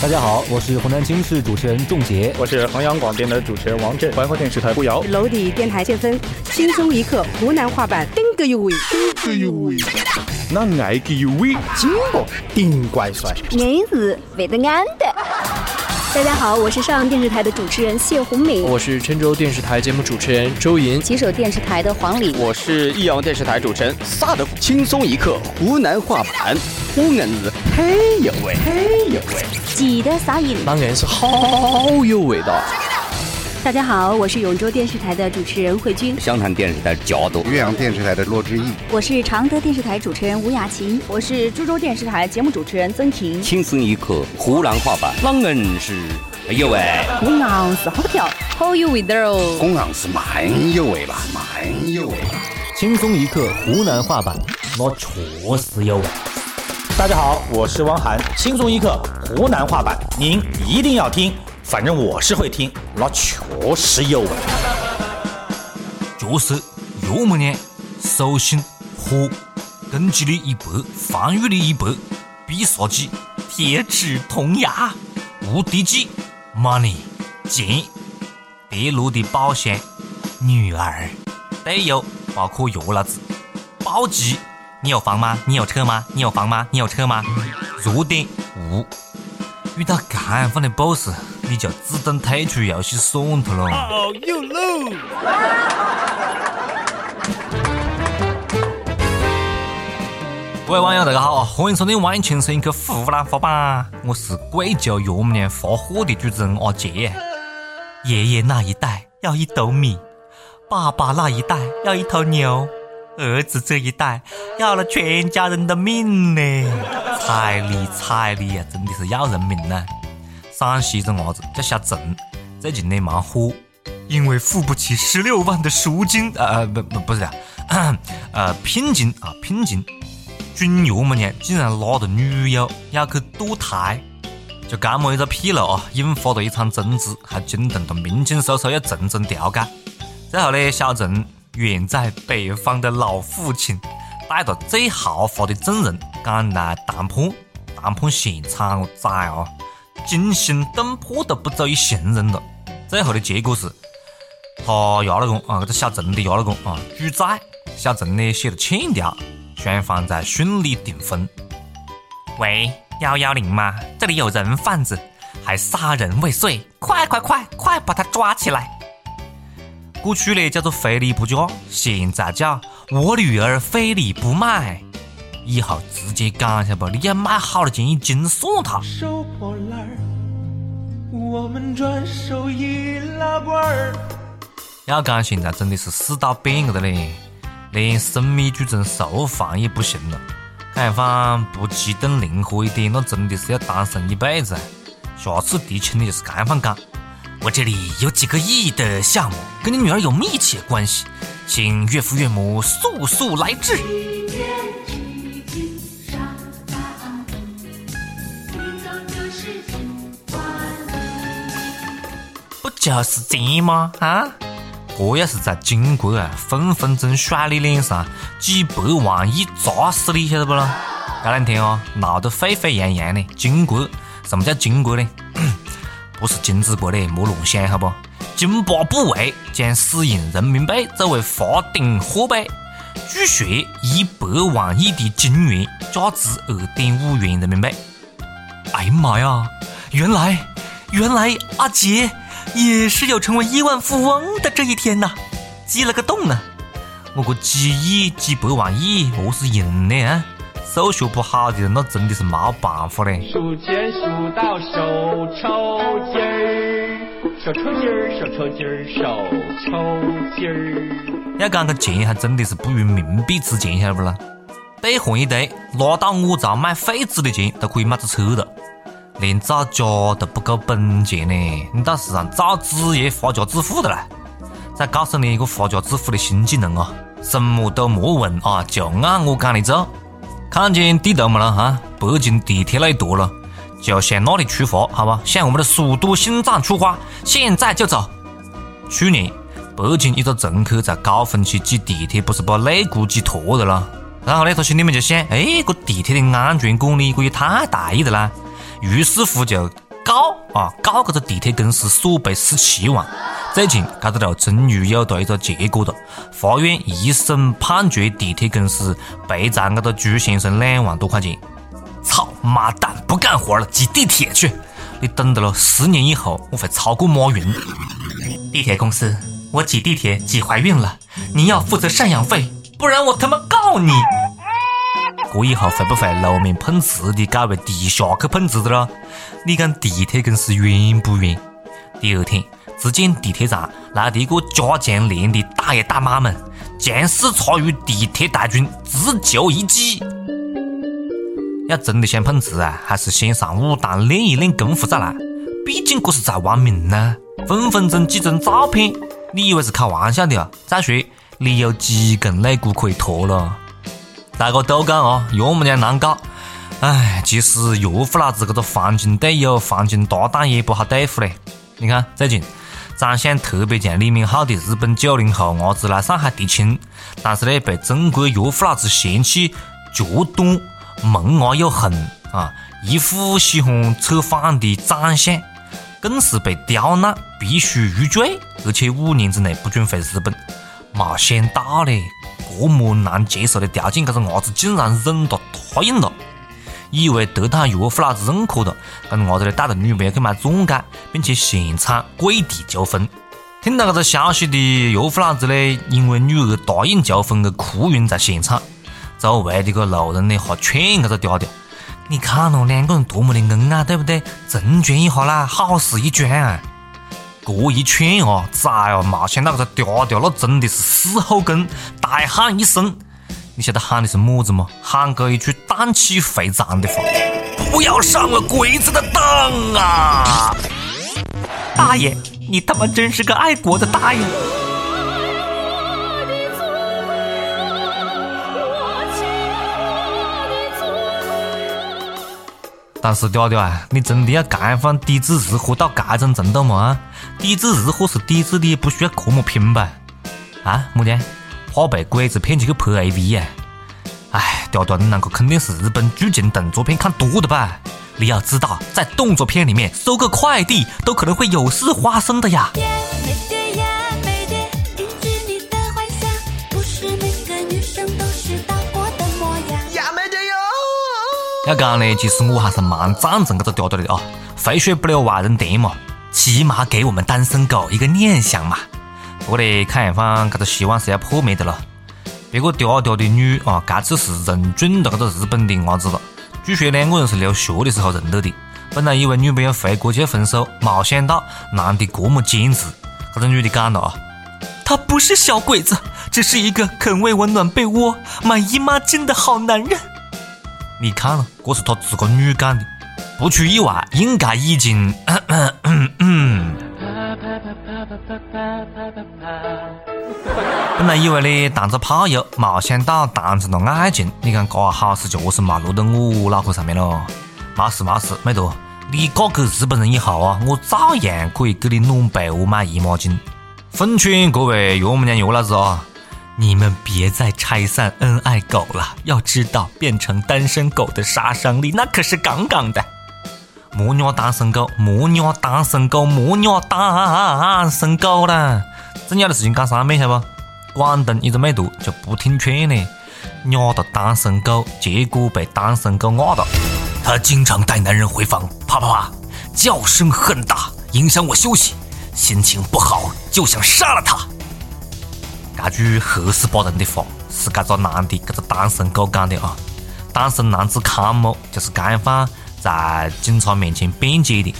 大家好，我是湖南经视主持人仲杰，我是衡阳广电的主持人王震，怀化电视台胡瑶，娄底电台建芬，轻松一刻湖南话版，顶个有味，顶个有味，那爱个有味，金箔顶怪帅，硬是为得安的。大家好，我是上阳电视台的主持人谢红敏，我是郴州电视台节目主持人周莹，吉首电视台的黄礼，我是益阳电视台主持人萨德，轻松一刻湖南话版，我硬是很有味，很有味，记得撒盐，那硬是好有味道。大家好，我是永州电视台的主持人慧君，湘潭电视台佳朵，岳阳电视台的骆志毅，我是常德电视台主持人吴雅琴，我是株洲电视台节目主持人曾婷。轻松一刻湖南话版，啷硬是有味，我硬是好跳，好有味道哦，我硬是蛮有味吧，蛮有味。轻松一刻湖南话版，我确实有味。大家好，我是汪涵，轻松一刻湖南话版，您一定要听。反正我是会听，那确实有味。就是岳母娘，手心火，根基的一百，防御力一百，必杀技，铁齿铜牙，无敌技，money，钱，跌落的宝箱，女儿，队友包括岳老子，暴击，你有房吗？你有车吗？你有房吗？你有车吗？弱点无，遇到这样的 boss。你就自动退出游戏算了喽。哦哟喽！各位网友大家好，欢迎收听《万轻松一刻湖南话版》，我是贵州岳母娘发货的主持人阿杰。爷爷那一代要一斗米，爸爸那一代要一头牛，儿子这一代要了全家人的命呢！彩礼彩礼呀，真的是要人命呢！陕西一个伢子叫小郑，最近呢蛮火，因为付不起十六万的赎金，呃不不不是啊，呃聘金啊聘金，准岳母娘竟然拉着女友要去堕胎，就这么一个纰漏啊，引发了一场争执，还惊动了民警叔叔要层层调解。最后呢，小郑远在北方的老父亲带着最豪华的证人赶来谈判，谈判现场我崽啊！惊心动魄都不足以形容了。最后的结果是，他丫老公啊，这个小陈的丫老公啊举债，小陈呢写了欠条，双方在顺利订婚。喂，幺幺零吗？这里有人贩子，还杀人未遂，快快快快把他抓起来！过去呢叫做非礼不嫁，现在叫我女儿非礼不卖。以后直接讲下不？你要买好了件衣精算他。收破烂儿，我们转手易拉罐儿。要讲现在真的是世道变个的嘞，连生米煮成熟饭也不行了。样方不激动灵活一点，那真的是要单身一辈子。下次提亲的就是样方讲，我这里有几个亿的项目，跟你女儿有密切关系，请岳父岳母速速来治。不就是这吗？啊，我要是在金国啊，分分钟甩你脸上几百万亿砸死你，晓得不咯？这两天啊，闹得沸沸扬扬的金国，什么叫金国呢？不是金子国的，莫乱想好不？津巴布韦将使用人民币作为法定货币，据说一百万亿的金元价值二点五元人民币。哎呀妈呀！原来，原来阿杰。也是有成为亿万富翁的这一天呐，记了个洞呢。我个几亿、几百万亿，何是用的啊？数学不好的人，那真的是没办法嘞。数钱数到手抽筋儿，手抽筋儿，手抽筋儿，手抽筋儿。要讲个钱，还真的是不如冥币值钱，晓得不啦？兑换一堆拿到我这卖废纸的钱，都可以买只车了。连造家都不够本钱呢，你到时让造纸业发家致富的啦！再告诉你一个发家致富的新技能啊，什么都莫问啊，就按我讲的做。看见地图没了哈？北京地铁那一坨了，就向那里出发，好吧？向我们的首都心脏出发，现在就走。去年北京一个乘客在高峰期挤地铁，不是把肋骨挤脱了啦？然后呢，他心里面就想，哎，这地铁的安全管理这也太大意了啦！于是乎就告啊，告这个地铁公司索赔十七万。最近，这个就终于有了一个结果了，法院一审判决地铁公司赔偿这个朱先生两万多块钱。操妈蛋，不干活了，挤地铁去！你等到了十年以后，我会超过马云。地铁公司，我挤地铁挤怀孕了，你要负责赡养费，不然我他妈告你！这以后会不会路面碰瓷的改为地下去碰瓷的了？你讲地铁公司冤不冤？第二天，只见地铁站来了一个加强连的大爷大妈们，强势插入地铁大军，自救一击。要真的想碰瓷啊，还是先上武当练一练功夫再来。毕竟这是在玩命呢，分分钟几张照片，你以为是开玩笑的啊？再说，你有几根肋骨可以脱了？大家都讲哦，岳母娘难搞。哎，其实岳父老子这个黄金队友、黄金搭档也不好对付嘞。你看最近长相特别像李敏镐的日本九零后伢子来上海提亲，但是呢被中国岳父老子嫌弃脚短、萌娃又横啊，一副喜欢扯谎的长相，更是被刁难，必须入赘，而且五年之内不准回日本。没想到嘞。这么难接受的条件，这个伢子竟然忍到答应了，以为得到岳父老子认可了，这个伢子呢带着女朋友去买钻戒，并且现场跪地求婚。听到这个消息的岳父老子呢，因为女儿答应求婚而哭晕在现场。周围的个路人呢，还劝这个嗲嗲：“你看咯，两个人多么的恩爱，对不对？成全一下啦，好事一桩啊。”这一劝啊，崽啊，没想到这个嗲嗲那真的是死后跟，大喊一声，你晓得喊的是么子吗？喊个一句荡气回肠的话：“不要上了鬼子的当啊！”大爷，你他妈真是个爱国的大爷！但是嗲嗲啊，你真的要干放抵制日货到这种程度吗？抵制日货是抵制的，不需要这么拼吧？啊，么的？怕被鬼子骗去去拍 AV 呀？哎，嗲嗲，你那个肯定是日本剧情动作片看多的吧？你要知道，在动作片里面收个快递都可能会有事发生的呀。要讲呢，其实我还是蛮赞成这个调调的啊，肥水不流外人田嘛，起码给我们单身狗一个念想嘛。不过呢，看样方这个希望是要破灭的了。别个调调的女啊，这次是认准了这个日本的伢子了。据说两个人是留学的时候认得的，本来以为女朋友回国就要分手，没想到男的这么坚持。这个女的讲了啊，他不是小鬼子，只是一个肯为我暖被窝、买姨妈巾的好男人。你看了，这是他自个女讲的，不出意外，应该已经。本来以为呢谈着炮友，没想到谈成了爱情。你看，这好事确实没落到我脑壳上面了。没事没事，妹坨，你嫁给日本人以后啊，我照样可以给你暖被窝、买姨妈巾。奉劝各位岳母娘、岳老子啊！你们别再拆散恩爱狗了，要知道变成单身狗的杀伤力那可是杠杠的。母鸟单身狗，母鸟单身狗，母鸟单身狗啦！重要的事情讲三遍，晓得不？广东一个妹读就不听劝呢，压到单身狗，结果被单身狗压到。他经常带男人回房，啪啪啪，叫声很大，影响我休息，心情不好就想杀了他。这句黑死巴人的话是这个男的，这个单身狗讲的啊。单身男子康某就是干犯在警察面前辩解的。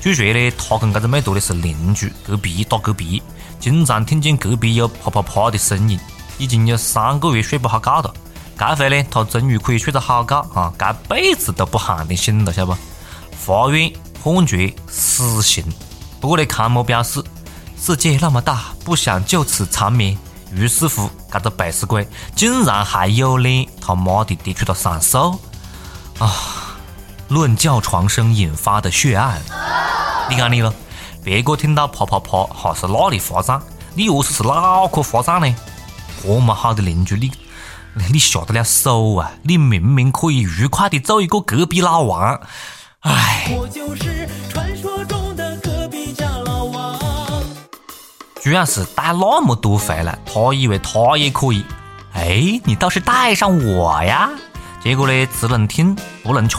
据说呢，他跟这个妹坨的是邻居，隔壁打隔壁，经常听见隔壁有啪啪啪的声音，已经有三个月睡不好觉了。这回呢，他终于可以睡着好觉啊，这辈子都不喊的醒了，晓得不？法院判决死刑。不过呢，康某表示，世界那么大，不想就此长眠。于是乎，这个背死鬼竟然还有脸他妈的的去了上诉啊！论叫床声引发的血案，你看你了，别个听到啪啪啪还是那里发胀，你何是是脑壳发胀呢？这么好的邻居，你你下得了手啊？你明明可以愉快的做一个隔壁老王，唉，居然是带那么多回来，他以为他也可以。哎，你倒是带上我呀！结果呢，只能听不能吃，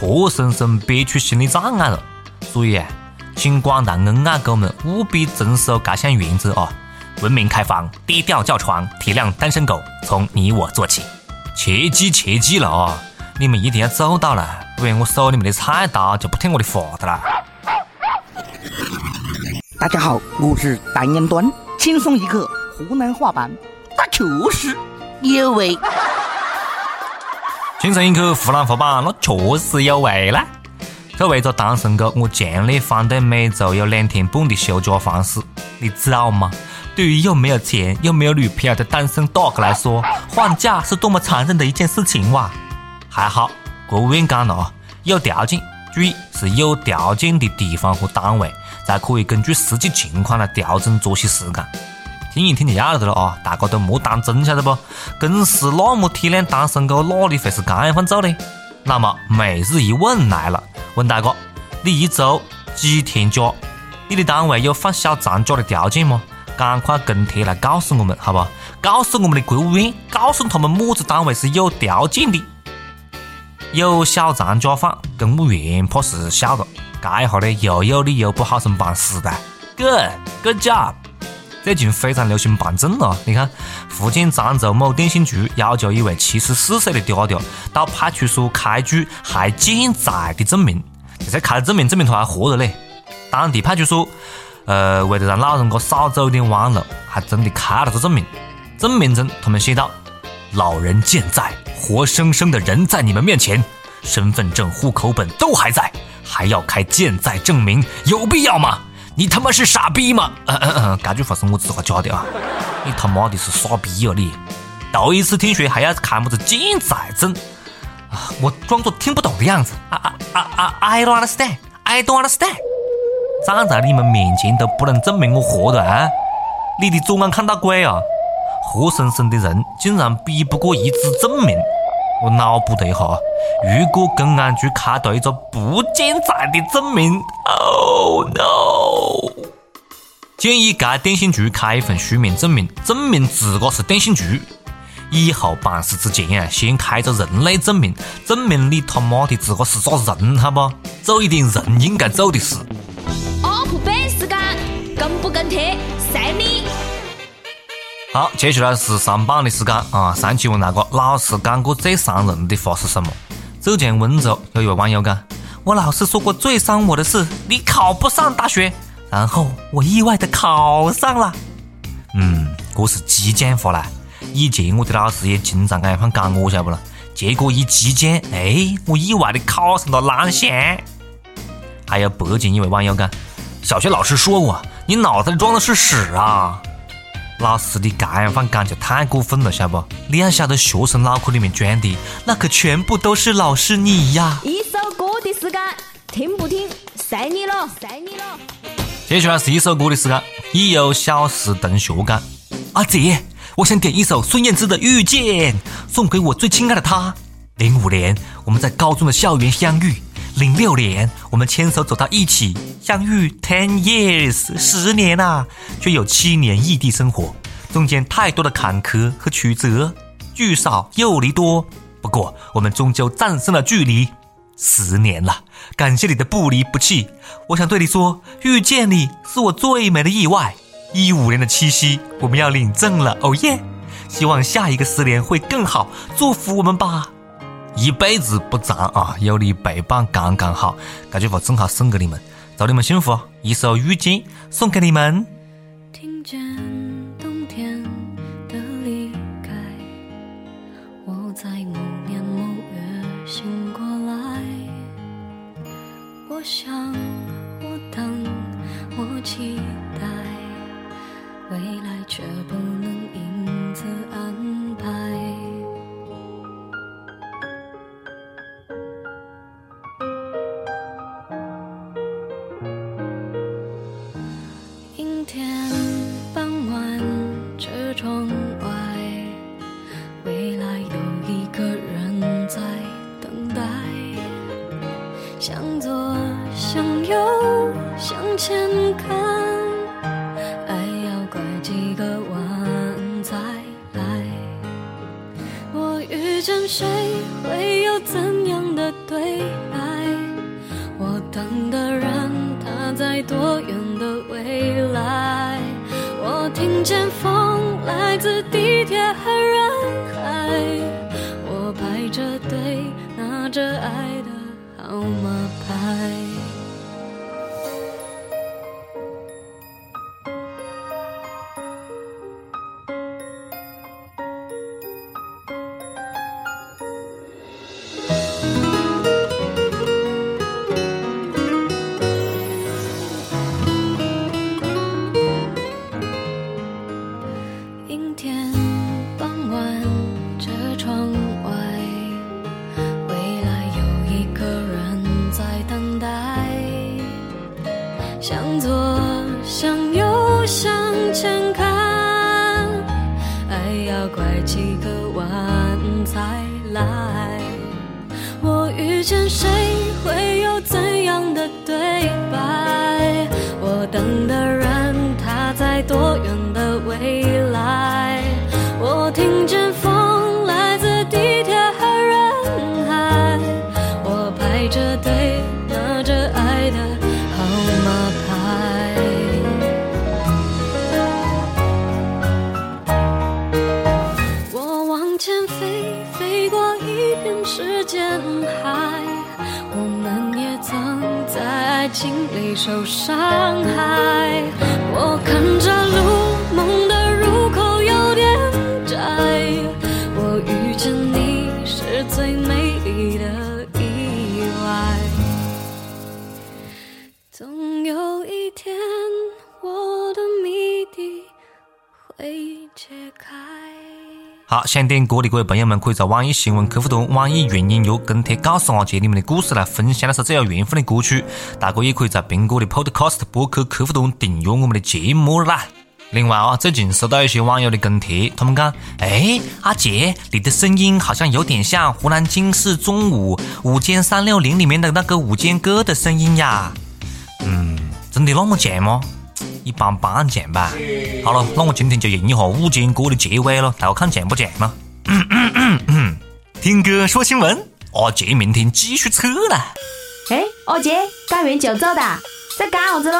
活生生憋出心理障碍了。所以，请广大恩爱狗们务必遵守这项原则啊！文明开放，低调叫床，体谅单身狗，从你我做起，切记切记了啊！你们一定要做到了，不然我收你们的菜刀就不听我的话的了。大家好，我是单眼端，轻松一刻湖南话版，那确实有味。轻松一刻湖南话版，那确实有味啦。作为一个单身狗，我强烈反对每周有两天半的休假方式，你知道吗？对于又没有钱又没有女朋友的单身大哥来说，放假是多么残忍的一件事情哇！还好，国务院讲了啊，有条件，注意是有条件的地方和单位。才可以根据实际情况来调整作息时间。听一听就晓得了啊！大家都莫当真，晓得不？公司那么体谅单身狗，哪里会是这样放做呢？那么每日一问来了，问大家：你一周几天假？你的单位有放小长假的条件吗？赶快跟帖来告诉我们，好不？告诉我们的国务院，告诉他们么子单位是有条件的。有小长假放，公务员怕是晓得。这一下呢，又有理由不好生办事的。Good, good job。最近非常流行办证了，你看，福建漳州某电信局要求一位七十四岁的嗲嗲到派出所开具还健在的证明。这开了证明，证明他还活着嘞。当地派出所，呃，为了让老人家少走点弯路，还真的开了个证明。证明中，他们写道：“老人健在，活生生的人在你们面前，身份证、户口本都还在。”还要开健在证明，有必要吗？你他妈是傻逼吗？嗯嗯嗯，这句话是我自个加的啊！你他妈的是傻逼啊你！头一次听说还要开么子健在证啊！我装作听不懂的样子啊啊啊啊！I don't understand, I don't understand。站在你们面前都不能证明我活着啊！你的左眼看到鬼啊！活生生的人竟然比不过一只证明！我脑补了一下，如果公安局开到一个不健在的证明，Oh no！建议该电信局开一份书面证明，证明自个是电信局。以后办事之前啊，先开个人类证明，证明你他妈的自个是个人，好不？做一点人应该做的事。up 背时间，跟不跟贴，随你。好，接下来是上榜的时间啊！上期问那个，老师讲过最伤人的话是什么？浙江温州有一位网友讲，我老师说过最伤我的事，你考不上大学，然后我意外的考上了。嗯，这是激将法啦！以前我的老师也经常这样讲我，晓不啦？结果一激将，哎，我意外的考上了蓝翔。还有北京一位网友讲，小学老师说我，你脑子里装的是屎啊！老师，你这样放感就太过分了，晓得不？你要晓得，学生脑壳里面装的那可全部都是老师你呀！一首歌的时间，听不听，随你了，随你了。接下来是一首歌的时间。已有小时同学讲，阿姐，我想点一首孙燕姿的《遇见》，送给我最亲爱的他。零五年，我们在高中的校园相遇。零六年，我们牵手走到一起，相遇 ten years 十年啊，却有七年异地生活，中间太多的坎坷和曲折，聚少又离多。不过，我们终究战胜了距离。十年了，感谢你的不离不弃。我想对你说，遇见你是我最美的意外。一五年的七夕，我们要领证了，哦耶！希望下一个十年会更好，祝福我们吧。一辈子不长啊，有你陪伴刚刚好。这句话正好送给你们，祝你们幸福。一首《遇见》送给你们。听见冬天的离开，我在某年某月醒过来。我想，我等，我期待，未来却不看，爱要拐几个弯才来。我遇见谁会有怎样的对白？我等的人他在多远的未来？我听见风来自来。我遇见谁会有怎样的对白？我等的人他在多远心里受伤害。我看着好，想点歌的各位朋友们，可以在网易新闻客户端、网易云音乐跟帖告诉阿杰你们的故事来分享那首最有缘分的歌曲。大家也可以在苹果的 Podcast 播客客户端订阅我们的节目啦。另外啊，最近收到一些网友的跟帖，他们讲：“哎，阿杰，你的声音好像有点像湖南经视中午午间三六零里面的那个午间哥的声音呀。”嗯，真的那么像吗？一般般像吧。好了，那我今天就用一下午间歌的结尾了，大家看像不像嘛？听歌说新闻，阿杰明天继续扯了。哎，阿杰，干完就走的，在干啥子喽？